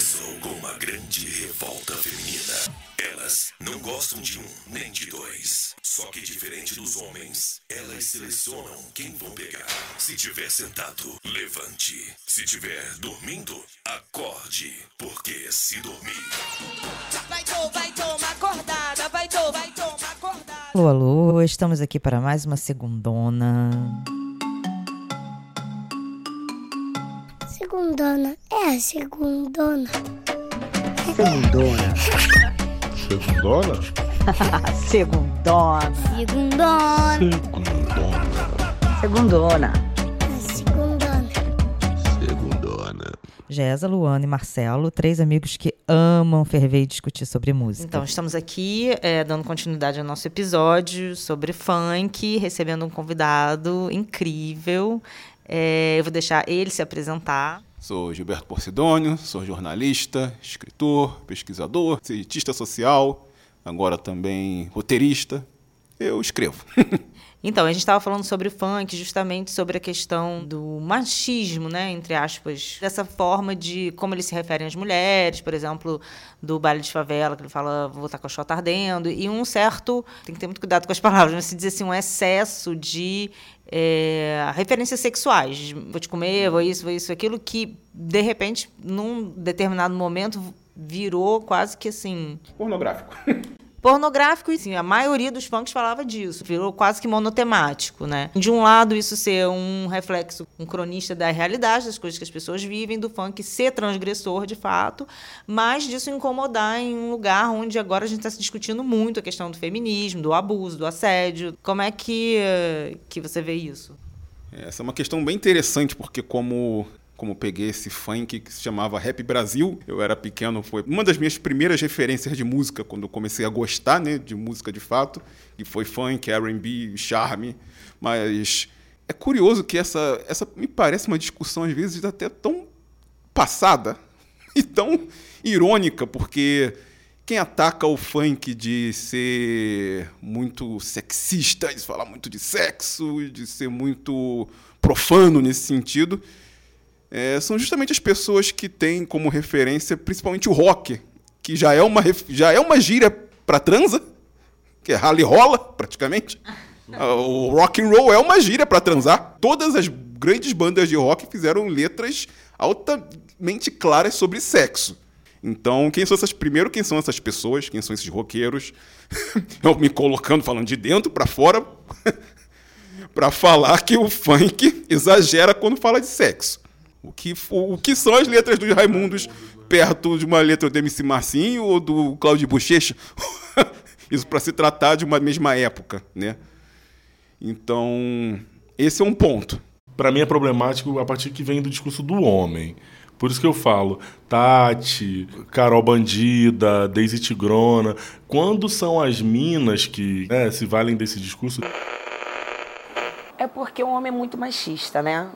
começou com uma grande revolta feminina. Elas não gostam de um nem de dois. Só que diferente dos homens, elas selecionam quem vão pegar. Se tiver sentado, levante. Se tiver dormindo, acorde. Porque se dormir. Vai, tô, vai tomar acordada, vai, tô, vai tomar acordada. Alô, alô, estamos aqui para mais uma segundona. Segundona. É a segundona. Segundona. Segundona? Segundona. Segundona. Segundona. A segundona. Segundona. Jéssica, Luana e Marcelo, três amigos que amam ferver e discutir sobre música. Então, estamos aqui é, dando continuidade ao nosso episódio sobre funk, recebendo um convidado incrível. É, eu vou deixar ele se apresentar. Sou Gilberto Porcidônio, sou jornalista, escritor, pesquisador, cientista social, agora também roteirista. Eu escrevo. Então, a gente estava falando sobre funk, justamente sobre a questão do machismo, né, entre aspas, dessa forma de como eles se referem às mulheres, por exemplo, do baile de favela, que ele fala, vou estar com a chota ardendo, e um certo, tem que ter muito cuidado com as palavras, mas se diz assim, um excesso de é, referências sexuais, vou te comer, vou isso, vou isso, aquilo, que, de repente, num determinado momento, virou quase que assim, Pornográfico. pornográfico, e sim, a maioria dos funks falava disso, virou quase que monotemático, né? De um lado, isso ser um reflexo, um cronista da realidade, das coisas que as pessoas vivem, do funk ser transgressor, de fato, mas disso incomodar em um lugar onde agora a gente está se discutindo muito a questão do feminismo, do abuso, do assédio. Como é que, que você vê isso? Essa é uma questão bem interessante, porque como como peguei esse funk que se chamava Rap Brasil, eu era pequeno, foi uma das minhas primeiras referências de música, quando eu comecei a gostar né, de música de fato, e foi funk, R&B, charme, mas é curioso que essa, essa me parece uma discussão às vezes até tão passada e tão irônica, porque quem ataca o funk de ser muito sexista, de falar muito de sexo, de ser muito profano nesse sentido, é, são justamente as pessoas que têm como referência principalmente o rock, que já é uma, já é uma gíria para transa, que é rally rola, praticamente. Ah, O rock and roll é uma gíria para transar. Todas as grandes bandas de rock fizeram letras altamente claras sobre sexo. Então, quem são essas primeiro, quem são essas pessoas, quem são esses roqueiros? Eu me colocando falando de dentro para fora para falar que o funk exagera quando fala de sexo. O que, o, o que são as letras dos Raimundos perto de uma letra do MC Marcinho ou do Cláudio Bochecha? Isso para se tratar de uma mesma época, né? Então, esse é um ponto. Pra mim é problemático a partir que vem do discurso do homem. Por isso que eu falo, Tati, Carol Bandida, Daisy Tigrona, quando são as minas que né, se valem desse discurso, É porque o homem é muito machista, né?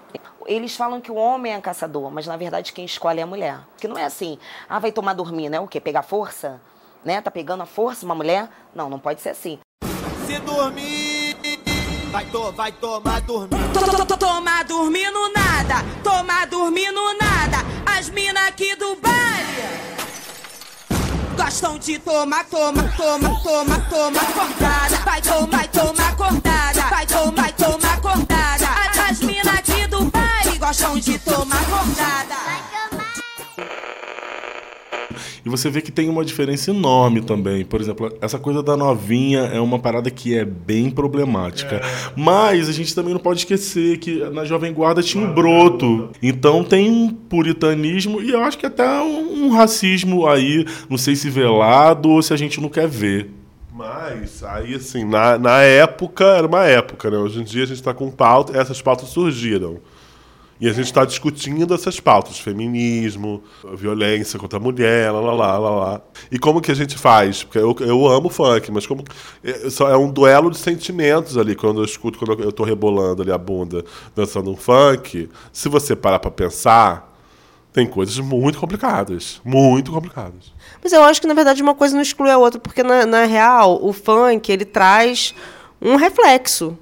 Eles falam que o homem é caçador, mas na verdade quem escolhe é a mulher. Que não é assim, ah, vai tomar dormir, né? O quê? Pegar força? Né? Tá pegando a força uma mulher? Não, não pode ser assim. Se dormir, vai, to, vai tomar dormir. Tomar dormindo nada, tomar dormindo nada. As mina aqui do baile gostam de tomar, tomar, tomar, tomar, tomar acordada. Vai tomar, tomar acordada. Vai tomar, tomar acordada. Gostam de tomar. E você vê que tem uma diferença enorme também. Por exemplo, essa coisa da novinha é uma parada que é bem problemática. Mas a gente também não pode esquecer que na Jovem Guarda tinha um broto. Então tem um puritanismo e eu acho que até um, um racismo aí, não sei se velado ou se a gente não quer ver. Mas, aí, assim, na, na época, era uma época, né? Hoje em dia a gente está com pauta, essas pautas surgiram. E a gente está discutindo essas pautas, feminismo, violência contra a mulher, lá, lá, lá, lá. E como que a gente faz? Porque eu, eu amo funk, mas como... É, é um duelo de sentimentos ali, quando eu escuto, quando eu tô rebolando ali a bunda, dançando um funk. Se você parar para pensar, tem coisas muito complicadas. Muito complicadas. Mas eu acho que, na verdade, uma coisa não exclui a outra, porque, na, na real, o funk, ele traz um reflexo.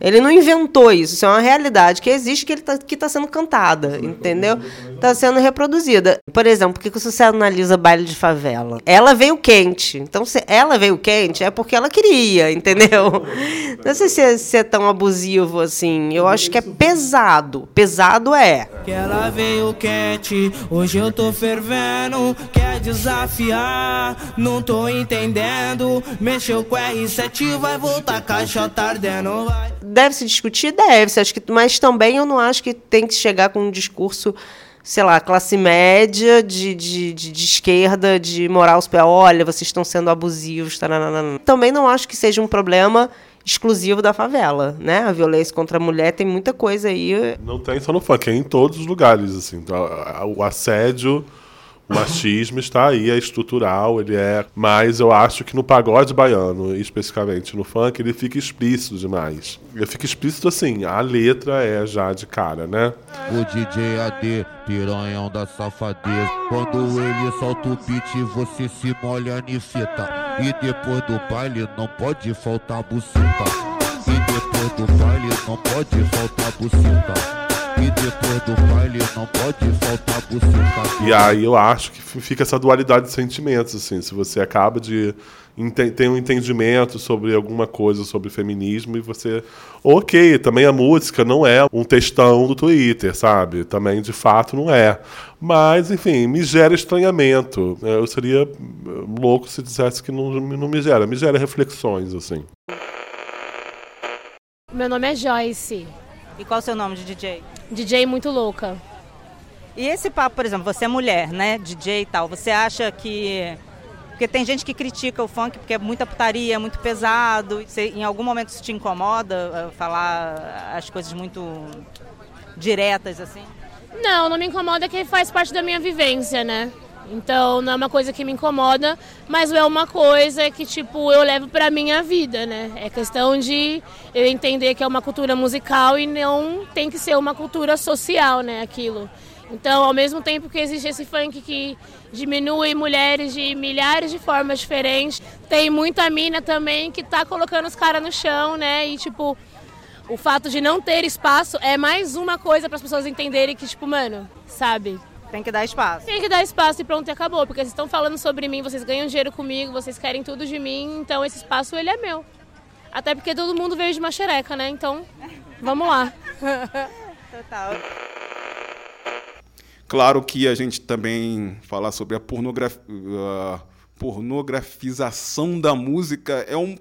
Ele não inventou isso, isso é uma realidade que existe que ele tá, que está sendo cantada, entendeu? Está sendo reproduzida. Por exemplo, por que que você analisa baile de favela? Ela veio quente. Então, se ela veio quente, é porque ela queria, entendeu? Não sei se é, se é tão abusivo assim. Eu acho que é pesado. Pesado é. Que ela veio quente, hoje eu tô fervendo. Quer desafiar, não tô entendendo. Mexeu com R7, vai voltar caixa tá ardendo. Vai. Deve se discutir? Deve se. Acho que, mas também eu não acho que tem que chegar com um discurso, sei lá, classe média, de, de, de, de esquerda, de moral pés. Olha, vocês estão sendo abusivos. Taranana. Também não acho que seja um problema exclusivo da favela, né? A violência contra a mulher tem muita coisa aí. Não tem só no funk, é em todos os lugares, assim. O assédio, o machismo está aí, é estrutural, ele é. Mas eu acho que no pagode baiano, especificamente no funk, ele fica explícito demais. Ele fica explícito assim, a letra é já de cara, né? O DJ AD, piranhão da safadeza. Quando ele solta o beat, você se molha em fita. E depois do baile não pode faltar buceta. E depois do baile não pode faltar buceta. E depois do baile não pode faltar buceta. E aí eu acho que fica essa dualidade de sentimentos, assim. Se você acaba de ter um entendimento sobre alguma coisa sobre feminismo e você. Ok, também a música não é um textão do Twitter, sabe? Também de fato não é. Mas, enfim, me gera estranhamento. Eu seria louco se dissesse que não, não me gera. Me gera reflexões, assim. Meu nome é Joyce. E qual o seu nome de DJ? DJ muito louca. E esse papo, por exemplo, você é mulher, né? DJ e tal. Você acha que. Porque tem gente que critica o funk porque é muita putaria, é muito pesado. Você, em algum momento isso te incomoda eh, falar as coisas muito diretas assim? Não, não me incomoda que faz parte da minha vivência, né? Então não é uma coisa que me incomoda, mas é uma coisa que tipo eu levo pra minha vida, né? É questão de eu entender que é uma cultura musical e não tem que ser uma cultura social, né? Aquilo. Então, ao mesmo tempo que existe esse funk que diminui mulheres de milhares de formas diferentes, tem muita mina também que tá colocando os caras no chão, né? E tipo, o fato de não ter espaço é mais uma coisa para as pessoas entenderem que, tipo, mano, sabe? Tem que dar espaço. Tem que dar espaço e pronto, e acabou. Porque vocês estão falando sobre mim, vocês ganham dinheiro comigo, vocês querem tudo de mim, então esse espaço ele é meu. Até porque todo mundo veio de uma xereca, né? Então, vamos lá. Total. Claro que a gente também falar sobre a, pornograf... a pornografização da música é um,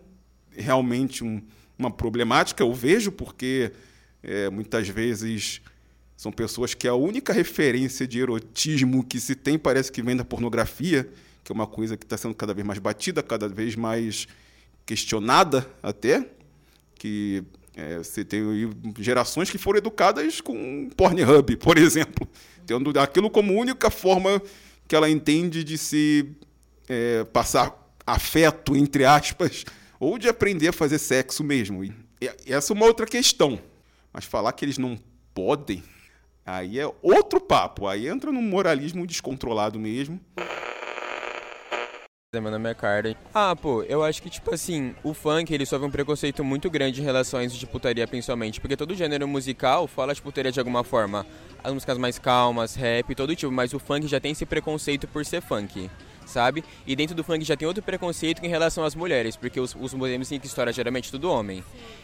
realmente um, uma problemática, eu vejo, porque é, muitas vezes são pessoas que a única referência de erotismo que se tem parece que vem da pornografia, que é uma coisa que está sendo cada vez mais batida, cada vez mais questionada até, que é, você tem gerações que foram educadas com Pornhub, por exemplo, tendo aquilo como única forma que ela entende de se é, passar afeto, entre aspas, ou de aprender a fazer sexo mesmo. E essa é uma outra questão. Mas falar que eles não podem, aí é outro papo. Aí entra num moralismo descontrolado mesmo. Meu nome é Carter. Ah, pô, eu acho que, tipo assim, o funk, ele sofre um preconceito muito grande em relação a isso de putaria, principalmente. Porque todo gênero musical fala de putaria de alguma forma. As músicas mais calmas, rap, todo tipo. Mas o funk já tem esse preconceito por ser funk, sabe? E dentro do funk já tem outro preconceito em relação às mulheres. Porque os, os MC que história geralmente tudo homem.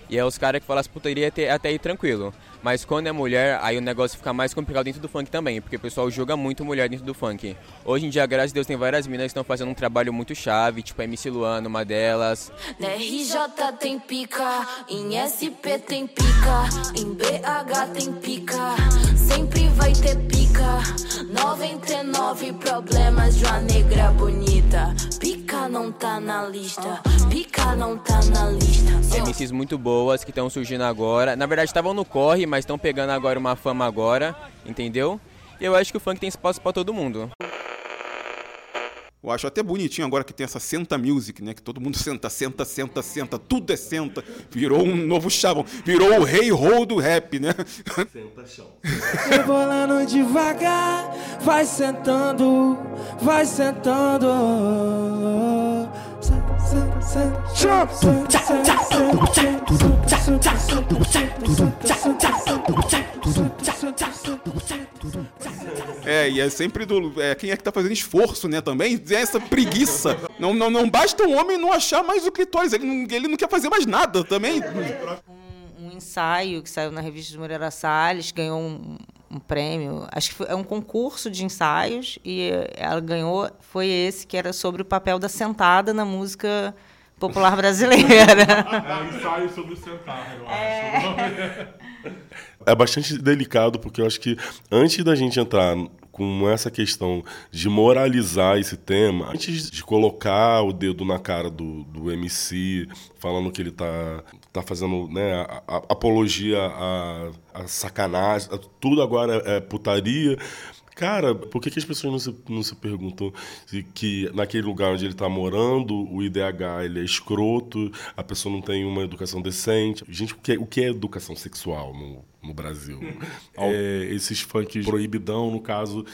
E é os caras que falam as putaria até, até aí tranquilo. Mas quando é mulher, aí o negócio fica mais complicado dentro do funk também, porque o pessoal julga muito mulher dentro do funk. Hoje em dia, graças a Deus, tem várias minas que estão fazendo um trabalho muito chave, tipo a MC Luana, uma delas. Na RJ tem pica, em SP tem pica, em BH tem pica, sempre vai ter pica. 99 problemas de uma negra bonita. Pica não tá na lista, pica não tá na lista. MCs muito boas que estão surgindo agora. Na verdade, estavam no corre, mas estão pegando agora uma fama agora, entendeu? E eu acho que o funk tem espaço para todo mundo. Eu acho até bonitinho agora que tem essa senta music, né? Que todo mundo senta, senta, senta, senta, tudo é senta. Virou um novo chavão. Virou o rei roll do rap, né? Senta chão. Rebolando devagar, vai sentando, vai sentando. É, e é sempre do. É, quem é que tá fazendo esforço, né, também? Tem essa preguiça. Não, não, não basta um homem não achar mais o clitóris, ele não, ele não quer fazer mais nada também. um ensaio que saiu na revista de Moreira Salles, ganhou um, um prêmio. Acho que foi, é um concurso de ensaios e ela ganhou. Foi esse que era sobre o papel da sentada na música popular brasileira. É ensaio sobre sentar, eu acho. É bastante delicado, porque eu acho que antes da gente entrar com essa questão de moralizar esse tema, antes de colocar o dedo na cara do, do MC, falando que ele tá, tá fazendo né, a- a- apologia à, à sacanagem, a- tudo agora é putaria. Cara, por que, que as pessoas não se, não se perguntam se que naquele lugar onde ele está morando, o IDH ele é escroto, a pessoa não tem uma educação decente? Gente, o que é, o que é educação sexual no, no Brasil? É, esses funks proibidão, no caso,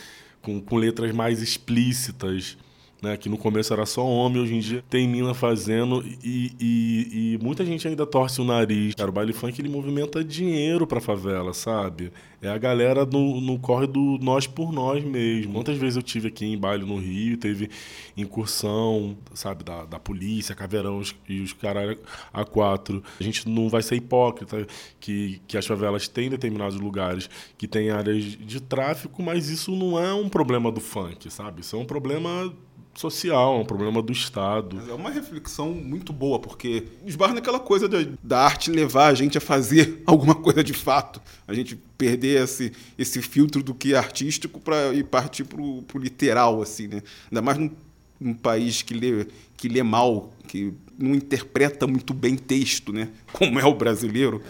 com, com letras mais explícitas. Né, que no começo era só homem, hoje em dia tem mina fazendo e, e, e muita gente ainda torce o nariz. Cara, o baile funk ele movimenta dinheiro pra favela, sabe? É a galera no, no corre do nós por nós mesmo. Quantas vezes eu tive aqui em baile no Rio, teve incursão, sabe, da, da polícia, caveirão e os caras a quatro. A gente não vai ser hipócrita que, que as favelas têm determinados lugares que tem áreas de tráfico, mas isso não é um problema do funk, sabe? Isso é um problema social, é um problema do Estado. É uma reflexão muito boa, porque esbarra naquela coisa da, da arte levar a gente a fazer alguma coisa de fato. A gente perder esse, esse filtro do que é artístico para ir partir pro, pro literal, assim, né? Ainda mais num, num país que lê, que lê mal, que não interpreta muito bem texto, né? Como é o brasileiro.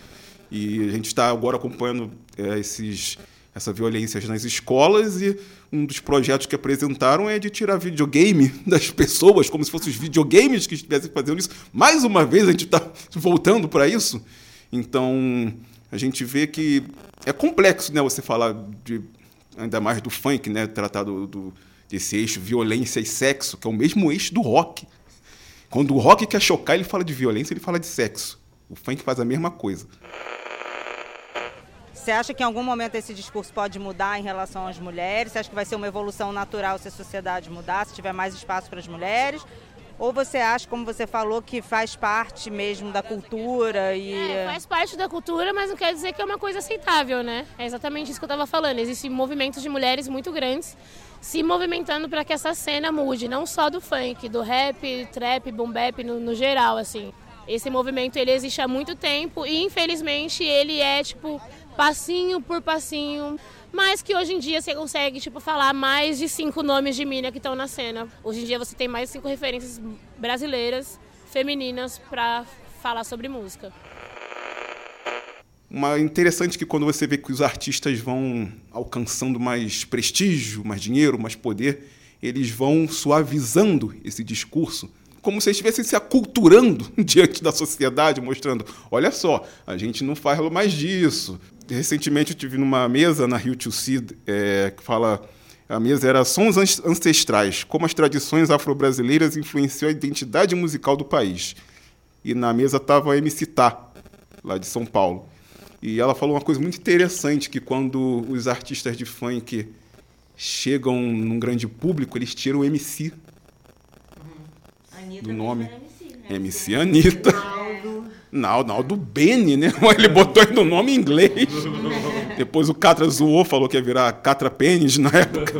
E a gente está agora acompanhando é, esses, essa violência nas escolas e um dos projetos que apresentaram é de tirar videogame das pessoas, como se fossem os videogames que estivessem fazendo isso. Mais uma vez a gente está voltando para isso. Então a gente vê que é complexo, né? Você falar de ainda mais do funk, né? Tratar do, do- desse eixo violência e sexo, que é o mesmo eixo do rock. Quando o rock quer chocar, ele fala de violência, ele fala de sexo. O funk faz a mesma coisa. Você acha que em algum momento esse discurso pode mudar em relação às mulheres? Você acha que vai ser uma evolução natural se a sociedade mudar, se tiver mais espaço para as mulheres? Ou você acha, como você falou, que faz parte mesmo da cultura e. É, faz parte da cultura, mas não quer dizer que é uma coisa aceitável, né? É exatamente isso que eu estava falando. Existem movimentos de mulheres muito grandes se movimentando para que essa cena mude, não só do funk, do rap, trap, boom bap no, no geral, assim. Esse movimento ele existe há muito tempo e infelizmente ele é tipo passinho por passinho, mas que hoje em dia você consegue tipo falar mais de cinco nomes de mina que estão na cena. Hoje em dia você tem mais cinco referências brasileiras femininas para falar sobre música. Uma interessante que quando você vê que os artistas vão alcançando mais prestígio, mais dinheiro, mais poder, eles vão suavizando esse discurso, como se estivessem se aculturando diante da sociedade, mostrando: olha só, a gente não faz mais disso. Recentemente eu tive numa mesa na Rio to é, que fala a mesa era Sons An- Ancestrais, como as tradições afro-brasileiras influenciam a identidade musical do país. E na mesa estava a MC Tá, lá de São Paulo. E ela falou uma coisa muito interessante, que quando os artistas de funk chegam num grande público, eles tiram o MC do nome. MC Anitta. Naldo, Naldo Bene, né? Ele botou aí no nome em inglês. Depois o Catra zoou, falou que ia virar Catra Pênis na época.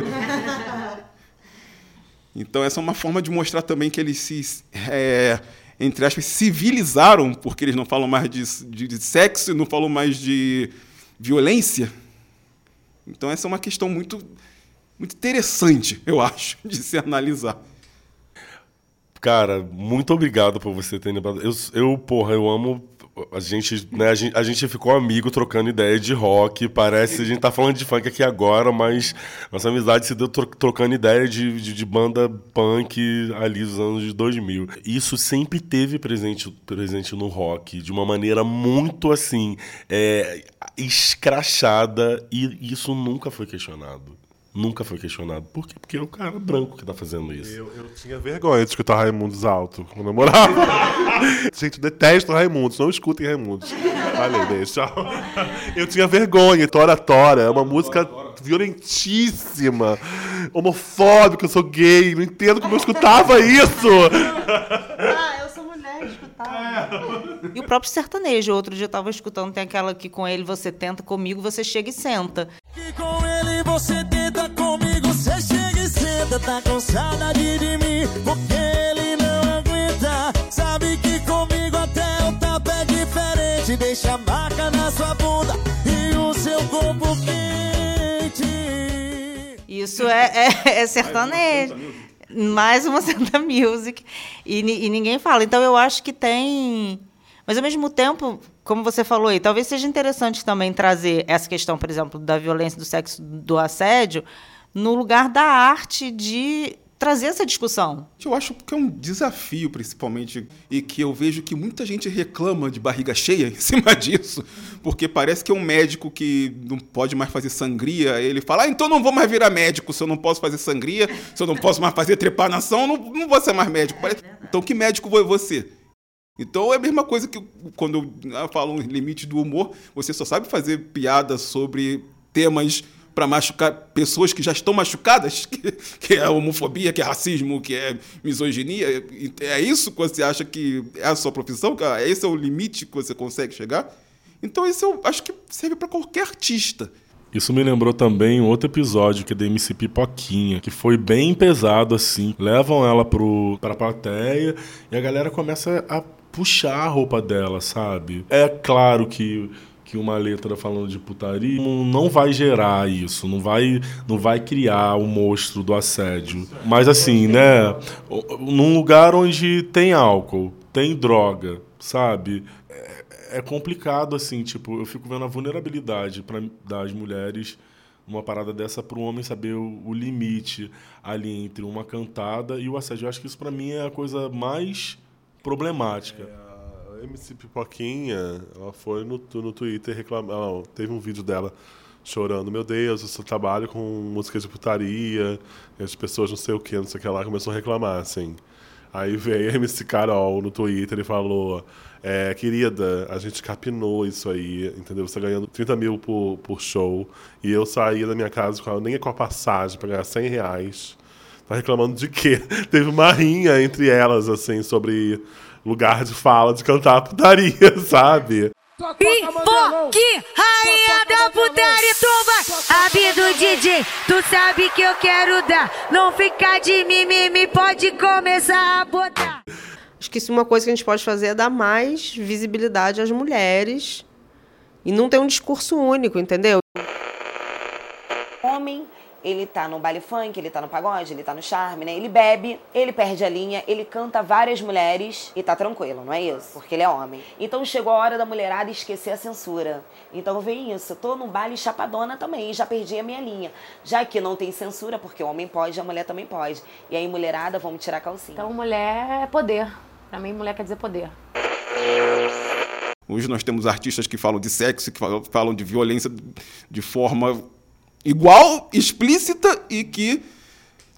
Então essa é uma forma de mostrar também que eles se, é, entre aspas, civilizaram, porque eles não falam mais de, de, de sexo, não falam mais de violência. Então essa é uma questão muito, muito interessante, eu acho, de se analisar. Cara, muito obrigado por você ter lembrado. Eu, eu porra, eu amo. A gente, né, a gente, a gente ficou amigo trocando ideia de rock. Parece a gente tá falando de funk aqui agora, mas nossa amizade se deu tro- trocando ideia de, de, de banda punk ali dos anos de 2000. Isso sempre teve presente, presente no rock, de uma maneira muito assim, é, escrachada, e isso nunca foi questionado. Nunca foi questionado. Por quê? Porque é o cara branco que tá fazendo isso. Eu, eu tinha vergonha de escutar Raimundos alto quando eu morava. Gente, eu detesto Raimundos, não escutem Raimundos. Falei, beijo, tchau. Eu tinha vergonha. Tora Tora é uma música violentíssima, homofóbica, eu sou gay, não entendo como eu escutava isso. Ah, eu sou mulher, escutar. E o próprio sertanejo. Outro dia eu tava escutando, tem aquela que com ele você tenta, comigo você chega e senta. Com ele você tenta comigo, você chega e senta, tá com saudade de mim, porque ele não aguenta. Sabe que comigo até o tapa é diferente, deixa a marca na sua bunda e o seu corpo quente. Isso é, é, é sertanejo. Mais uma Santa Music. E, e ninguém fala. Então eu acho que tem. Mas ao mesmo tempo, como você falou aí, talvez seja interessante também trazer essa questão, por exemplo, da violência, do sexo, do assédio, no lugar da arte de trazer essa discussão. Eu acho que é um desafio, principalmente, e que eu vejo que muita gente reclama de barriga cheia em cima disso, porque parece que é um médico que não pode mais fazer sangria, ele fala, ah, então não vou mais virar médico, se eu não posso fazer sangria, se eu não posso mais fazer trepanação, não, não vou ser mais médico. Então que médico foi você? Então é a mesma coisa que quando eu falo um limite do humor, você só sabe fazer piada sobre temas para machucar pessoas que já estão machucadas, que, que é homofobia, que é racismo, que é misoginia. É isso que você acha que é a sua profissão? Que ah, Esse é o limite que você consegue chegar? Então isso eu acho que serve para qualquer artista. Isso me lembrou também outro episódio que é da MC Pipoquinha, que foi bem pesado assim. Levam ela pro, pra plateia e a galera começa a puxar a roupa dela, sabe? É claro que, que uma letra falando de putaria não- vai gerar isso, não vai, não vai criar o monstro do assédio. Mas assim, né? Num lugar onde tem álcool, tem droga, sabe? é complicado, assim, tipo, eu fico vendo a vulnerabilidade das mulheres numa parada dessa para o homem saber o, o limite ali entre uma cantada e o assédio. Eu acho que isso para mim é a coisa mais problemática. A MC Pipoquinha, ela foi no, no Twitter reclamar. Teve um vídeo dela chorando: Meu Deus, eu só trabalho com música de putaria, as pessoas não sei o que, não sei o que lá, começou a reclamar, assim. Aí veio a MC Carol no Twitter e falou: é, Querida, a gente capinou isso aí, entendeu? Você ganhando 30 mil por, por show, e eu saí da minha casa com, nem com a passagem pra ganhar 100 reais. Tá reclamando de quê? Teve uma rinha entre elas, assim, sobre lugar de fala de cantar putaria, sabe? Pipoque, rainha da putaria, tu vai. Abi do DJ, tu sabe que eu quero dar. Não ficar de mimimi, pode começar a botar. Acho que isso é uma coisa que a gente pode fazer é dar mais visibilidade às mulheres e não ter um discurso único, entendeu? Homem, ele tá no baile funk, ele tá no pagode, ele tá no charme, né? Ele bebe, ele perde a linha, ele canta várias mulheres e tá tranquilo, não é isso? Porque ele é homem. Então chegou a hora da mulherada esquecer a censura. Então vem isso, eu tô no baile chapadona também, já perdi a minha linha. Já que não tem censura, porque o homem pode, a mulher também pode. E aí, mulherada, vamos tirar a calcinha. Então, mulher é poder. Pra mim, mulher quer dizer poder. Hoje nós temos artistas que falam de sexo, que falam- falam de violência de forma igual, explícita e que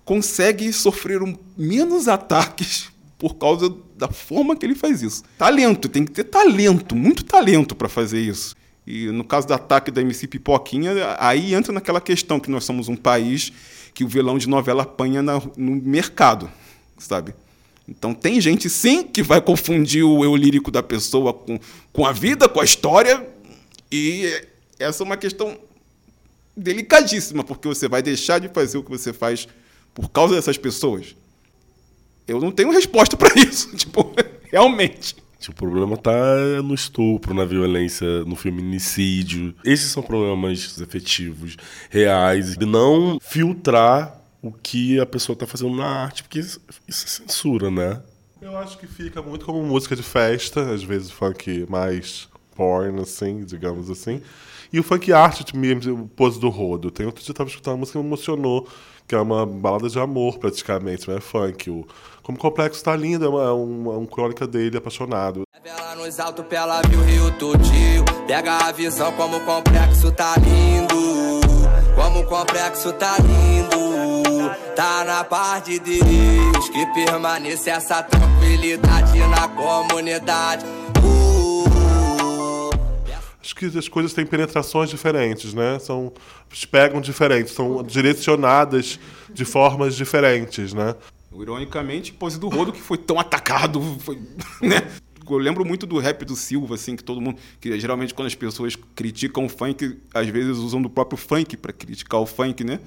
consegue sofrer um- menos ataques por causa da forma que ele faz isso. Talento, tem que ter talento, muito talento para fazer isso. E no caso do ataque da MC Pipoquinha, aí entra naquela questão que nós somos um país que o vilão de novela apanha na- no mercado, sabe? Então tem gente sim que vai confundir o eu lírico da pessoa com, com a vida, com a história. E essa é uma questão delicadíssima, porque você vai deixar de fazer o que você faz por causa dessas pessoas. Eu não tenho resposta para isso. Tipo, realmente. Tipo, o problema tá no estupro, na violência, no feminicídio. Esses são problemas efetivos, reais. E não filtrar o que a pessoa tá fazendo na arte, porque isso, isso é censura, né? Eu acho que fica muito como música de festa, às vezes funk mais porn, assim, digamos assim. E o funk art, o pose do rodo. Tem outro dia eu tava escutando uma música que me emocionou, que é uma balada de amor, praticamente, mas é funk. O, como o complexo tá lindo, é, uma, é um, é um crônica dele apaixonado. Ela nos altos, pela viu Rio tudinho. Pega a visão como o complexo tá lindo. Como o complexo tá lindo, tá na parte de Deus. Que permanece essa tranquilidade na comunidade. Acho que as coisas têm penetrações diferentes, né? São, pegam diferentes, são direcionadas de formas diferentes, né? Ironicamente, pose do Rodo que foi tão atacado, foi, né? Eu lembro muito do rap do Silva, assim, que todo mundo. Que geralmente quando as pessoas criticam o funk, às vezes usam do próprio funk para criticar o funk, né?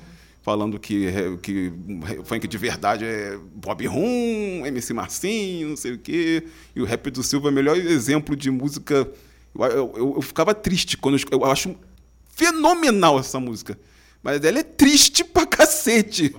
Falando que, que o funk de verdade é Bob Rum, MC Marcinho, não sei o quê. E o rap do Silva é o melhor exemplo de música. Eu, eu, eu, eu ficava triste quando eu, eu acho fenomenal essa música. Mas ela é triste pra cacete.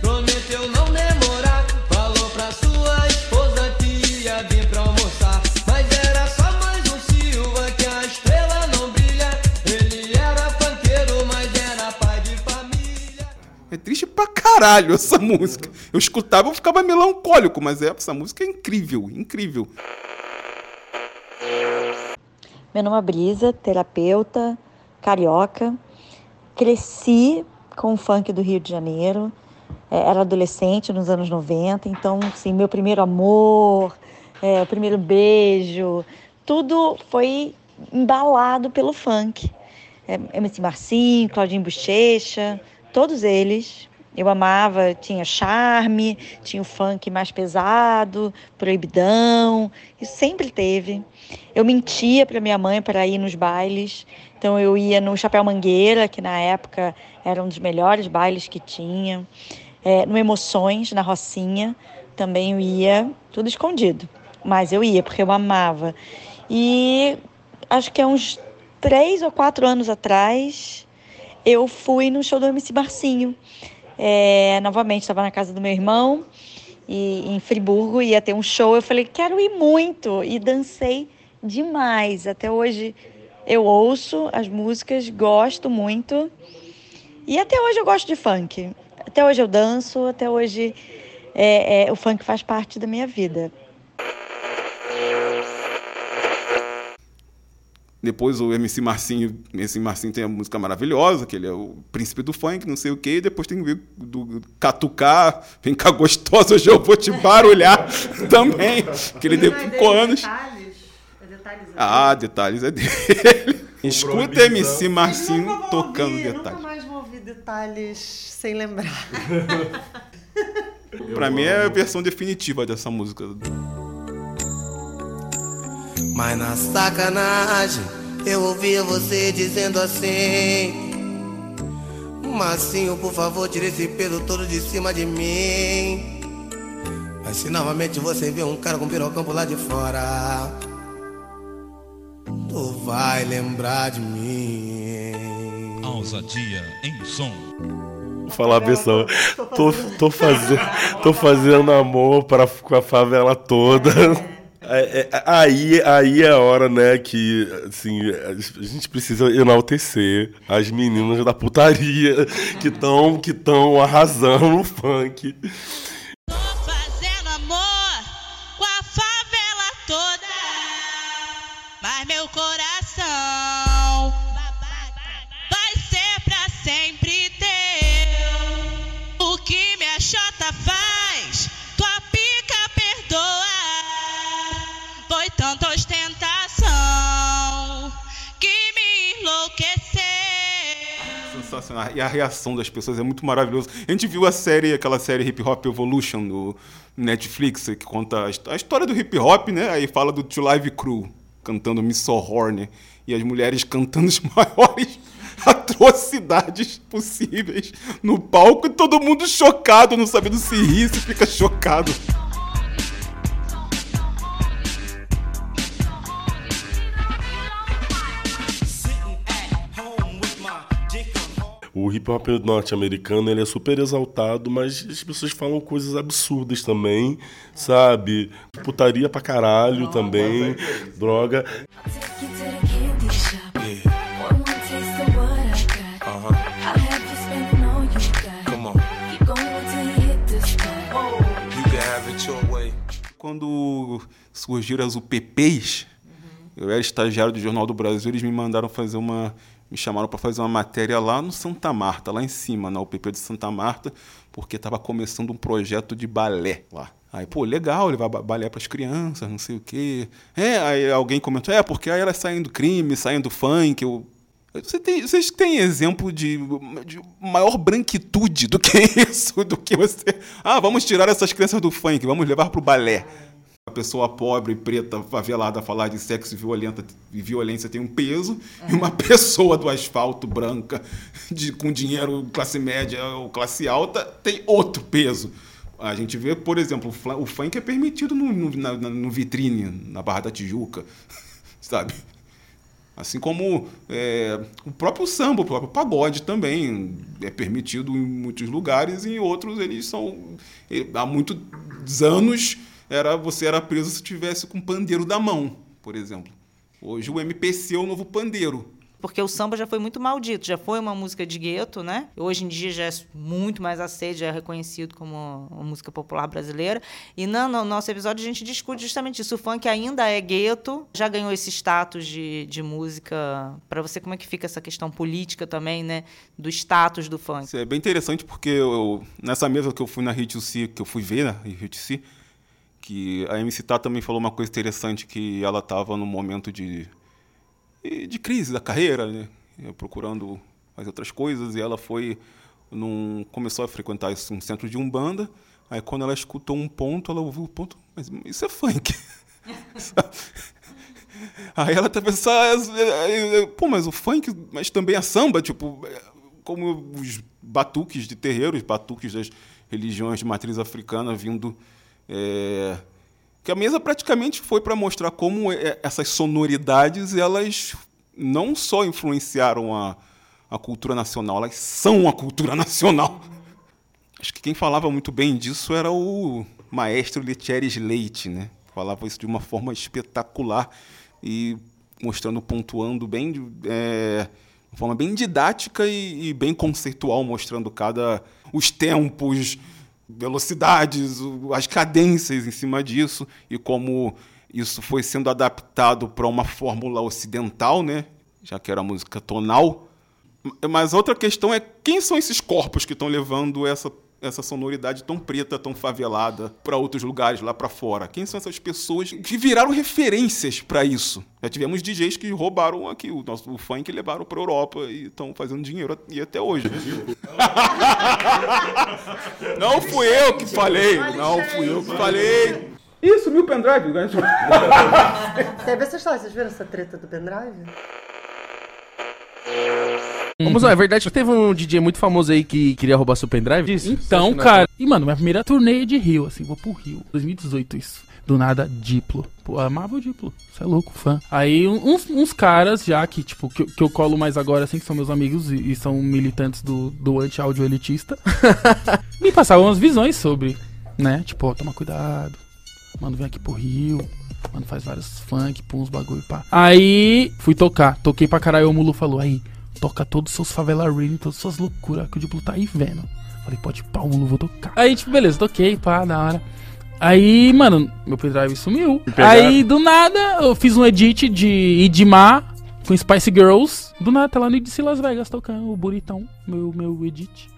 Prometeu não demorar, falou pra sua esposa que ia vir pra almoçar. Mas era só mais um Silva que a estrela não brilha. Ele era panqueiro, mas era pai de família. É triste pra caralho essa música. Eu escutava e ficava melancólico, mas é, essa música é incrível, incrível. Meu nome é Brisa, terapeuta, carioca. Cresci com o funk do Rio de Janeiro. É, era adolescente nos anos 90, então, assim, meu primeiro amor, é, o primeiro beijo, tudo foi embalado pelo funk. É, MC Marcinho, Claudinho Bochecha, todos eles. Eu amava, tinha charme, tinha o funk mais pesado, proibidão, isso sempre teve. Eu mentia para minha mãe para ir nos bailes, então eu ia no Chapéu Mangueira, que na época era um dos melhores bailes que tinha. É, no Emoções, na Rocinha, também eu ia, tudo escondido, mas eu ia porque eu amava. E acho que há uns três ou quatro anos atrás, eu fui no show do MC Marcinho. É, novamente, estava na casa do meu irmão, e, em Friburgo, ia ter um show. Eu falei, quero ir muito. E dancei demais. Até hoje eu ouço as músicas, gosto muito. E até hoje eu gosto de funk. Até hoje eu danço, até hoje é, é, o funk faz parte da minha vida. Depois o MC Marcinho, MC Marcinho tem a música maravilhosa, que ele é o príncipe do funk, não sei o quê. E depois tem o do Catucar, vem cá gostosa, hoje eu vou te barulhar também. Que ele deu 5 anos. Ah, detalhes é dele. Escuta MC Marcinho tocando Nunca detalhes. mais vou ouvir detalhes sem lembrar. Pra mim é a versão definitiva dessa música. Mas na sacanagem eu ouvia você dizendo assim Marcinho, por favor, tire esse peso todo de cima de mim Mas se novamente você vê um cara com pirocão por lá de fora Tu vai lembrar de mim Ousadia em som. Vou falar a pessoa. Tô, tô, fazendo, tô fazendo amor para, com a favela toda. É, é, aí, aí é a hora, né, que assim, a gente precisa enaltecer as meninas da putaria que estão que arrasando no funk. E a reação das pessoas é muito maravilhoso. A gente viu a série, aquela série Hip Hop Evolution do Netflix, que conta a his- a história do hip hop, né? Aí fala do Tio Live Crew cantando Miss So Horny e as mulheres cantando as maiores atrocidades possíveis no palco e todo mundo chocado, não sabendo se rir, se fica chocado. O hip hop norte-americano ele é super exaltado, mas as pessoas falam coisas absurdas também, sabe? Putaria pra caralho também, droga. Quando surgiram as UPPs, eu era estagiário do Jornal do Brasil, eles me mandaram fazer uma me chamaram para fazer uma matéria lá no Santa Marta, lá em cima, na UPP de Santa Marta, porque estava começando um projeto de balé lá. Aí, pô, legal, levar ba- balé para as crianças, não sei o quê. É, aí alguém comentou, é, porque aí elas saem do crime, saem do funk. Eu... Você tem, vocês têm exemplo de, de maior branquitude do que isso? Do que você. Ah, vamos tirar essas crianças do funk, vamos levar para o balé. Pessoa pobre, preta, favelada falar de sexo e, violenta, e violência tem um peso, e uma pessoa do asfalto branca, de, com dinheiro classe média ou classe alta, tem outro peso. A gente vê, por exemplo, o funk é permitido no, no, na- no vitrine, na Barra da Tijuca, sabe? Assim como é, o próprio samba, o próprio pagode também é permitido em muitos lugares e em outros eles são há muitos anos era você era preso se tivesse com pandeiro da mão, por exemplo. Hoje o MPC é o novo pandeiro. Porque o samba já foi muito maldito, já foi uma música de gueto, né? Hoje em dia já é muito mais aceito, já é reconhecido como uma música popular brasileira. E no, no nosso episódio a gente discute justamente isso. O funk ainda é gueto, já ganhou esse status de, de música. Para você, como é que fica essa questão política também, né? Do status do funk. Isso é bem interessante porque eu, nessa mesa que eu fui na Rio que eu fui ver na Rio C, que a MC Tá também falou uma coisa interessante que ela estava num momento de de crise da carreira, né? procurando fazer outras coisas e ela foi num começou a frequentar um centro de umbanda. Aí quando ela escutou um ponto, ela ouviu o ponto, mas isso é funk. Aí ela pensando, ah, pô, mas o funk, mas também é samba, tipo, como os batuques de terreiro, os batuques das religiões de matriz africana vindo. É, que a mesa praticamente foi para mostrar como é, essas sonoridades elas não só influenciaram a, a cultura nacional, elas são a cultura nacional. Acho que quem falava muito bem disso era o maestro Letieres Leite, né? Falava isso de uma forma espetacular e mostrando, pontuando bem, de- é, de forma bem didática e, e bem conceitual, mostrando cada os tempos, velocidades, as cadências em cima disso e como isso foi sendo adaptado para uma fórmula ocidental, né? Já que era música tonal. Mas outra questão é quem são esses corpos que estão levando essa, essa sonoridade tão preta, tão favelada para outros lugares lá para fora? Quem são essas pessoas que viraram referências para isso? Já tivemos DJs que roubaram aqui o nosso o funk e levaram para Europa e estão fazendo dinheiro e até hoje. Não fui eu que falei, não fui eu que falei. Ih, sumiu o pendrive. né? Teve essa história, vocês viram essa treta do pendrive? Vamos lá, é verdade que teve um DJ muito famoso aí que queria roubar seu pendrive? Então, cara. E, mano, minha primeira turnê de Rio, assim, vou pro Rio. 2018, isso. Do nada, Diplo. Pô, amava o Diplo. Você é louco, fã. Aí, uns, uns caras já que, tipo, que, eu- que eu colo mais agora, assim, que são meus amigos e, e são militantes do, do anti-áudio elitista, me passavam umas visões sobre, né? Tipo, ó, toma cuidado. Mano, vem aqui pro Rio. Mano, faz vários funk, pum, uns bagulho, pá. Aí, fui tocar. Toquei pra caralho. O Mulu falou, aí, toca todos os seus favela ring, todas as suas loucuras que o Diplo tá aí vendo. Falei, pode pá, o Mulu, vou tocar. Aí, tipo, beleza, toquei, pá, da hora. Aí, mano, meu pendrive sumiu. Aí, do nada, eu fiz um edit de Idimar com Spice Girls. Do nada, tá lá no IDC Las Vegas tocando o bonitão, meu, meu edit.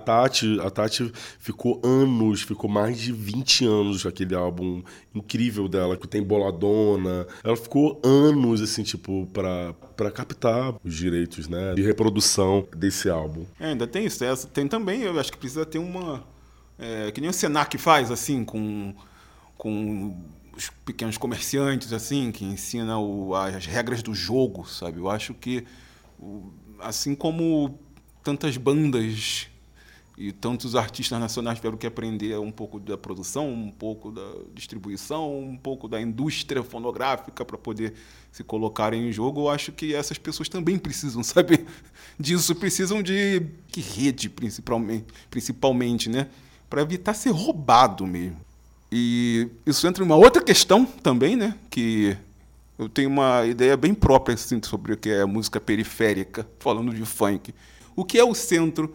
Tati, a Tati ficou anos, ficou mais de 20 anos aquele álbum incrível dela, que tem boladona. Ela ficou anos, assim, tipo, pra, pra captar os direitos, né, de reprodução desse álbum. É, ainda tem isso. Tem também, eu acho que precisa ter uma. é, que nem o Senac faz, assim, com, com os pequenos comerciantes, assim, que ensina o- as regras do jogo, sabe? Eu acho que, assim como tantas bandas e tantos artistas nacionais tiveram que aprender um pouco da produção, um pouco da distribuição, um pouco da indústria fonográfica para poder se colocarem em jogo. Eu acho que essas pessoas também precisam saber disso, precisam de, de rede, principalmente, principalmente né? para evitar ser roubado mesmo. E isso entra em uma outra questão também, né? que eu tenho uma ideia bem própria assim, sobre o que é música periférica, falando de funk. O que é o centro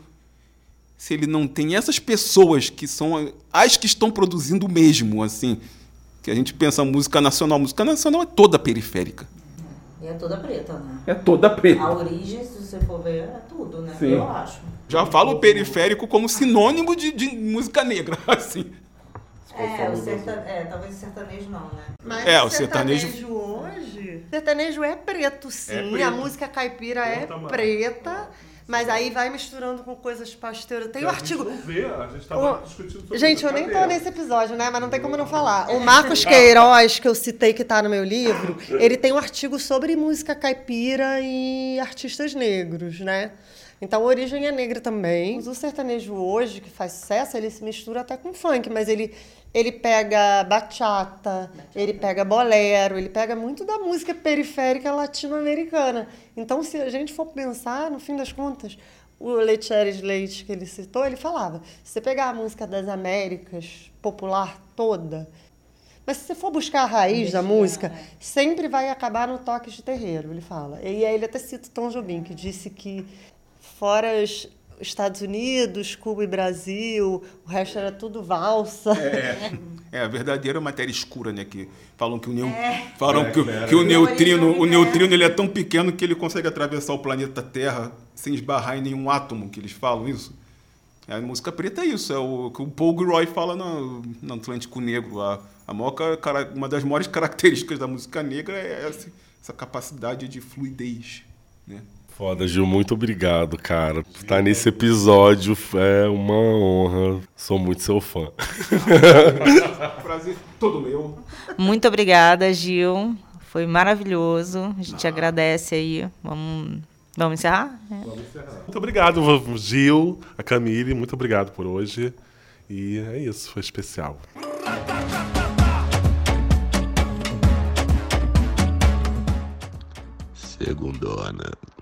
se ele não tem essas pessoas que são as que estão produzindo o mesmo, assim? Que a gente pensa música nacional. Música nacional é toda periférica. E é toda preta, né? É toda preta. A origem, se você for ver, é tudo, né? Sim. Eu acho. Já falo periférico como sinônimo de, de música negra, assim. É, o serta... é, talvez o sertanejo não, né? Mas É, o o sertanejo- sertanejo hoje. Sertanejo é preto, sim. É preto. A música caipira é preta. Mas aí vai misturando com coisas pasteuras. Tem o artigo. A gente tava O- discutindo sobre Gente, eu nem tô nesse episódio, né? Mas não tem como não falar. O Marcos Queiroz, que eu citei que tá no meu livro, ele tem um artigo sobre música caipira e artistas negros, né? Então, a origem é negra também. O sertanejo hoje, que faz sucesso, ele se mistura até com funk, mas ele, ele pega bachata, ele pega bolero, ele pega muito da música periférica latino-americana. Então, se a gente for pensar, no fim das contas, o Leitieres Leite que ele citou, ele falava, se você pegar a música das Américas, popular toda, mas se você for buscar a raiz da música, sempre vai acabar no toque de terreiro, ele fala. E aí ele até cita o Tom Jobim, que disse que fora os Estados Unidos, Cuba e Brasil, o resto era tudo valsa. É, é a verdadeira matéria escura, né? Que falam que o, neu... É. falam É, que, que o neutrino, o é. neutrino ele é tão pequeno que ele consegue atravessar o planeta Terra sem esbarrar em nenhum átomo, que eles falam isso. A música preta é isso, é o que o Paul Gilroy fala no, no Atlântico Negro. A, a maior, uma das maiores características da música negra é essa, essa capacidade de fluidez, né? Foda, Gil, muito obrigado, cara. Estar nesse episódio é uma honra. Sou muito seu fã. Prazer todo meu. Muito obrigada, Gil. Foi maravilhoso. A gente agradece aí. Vamos, vamos encerrar? É. Muito obrigado, Gil, a Camille, muito obrigado por hoje. E é isso, foi especial. Segundona.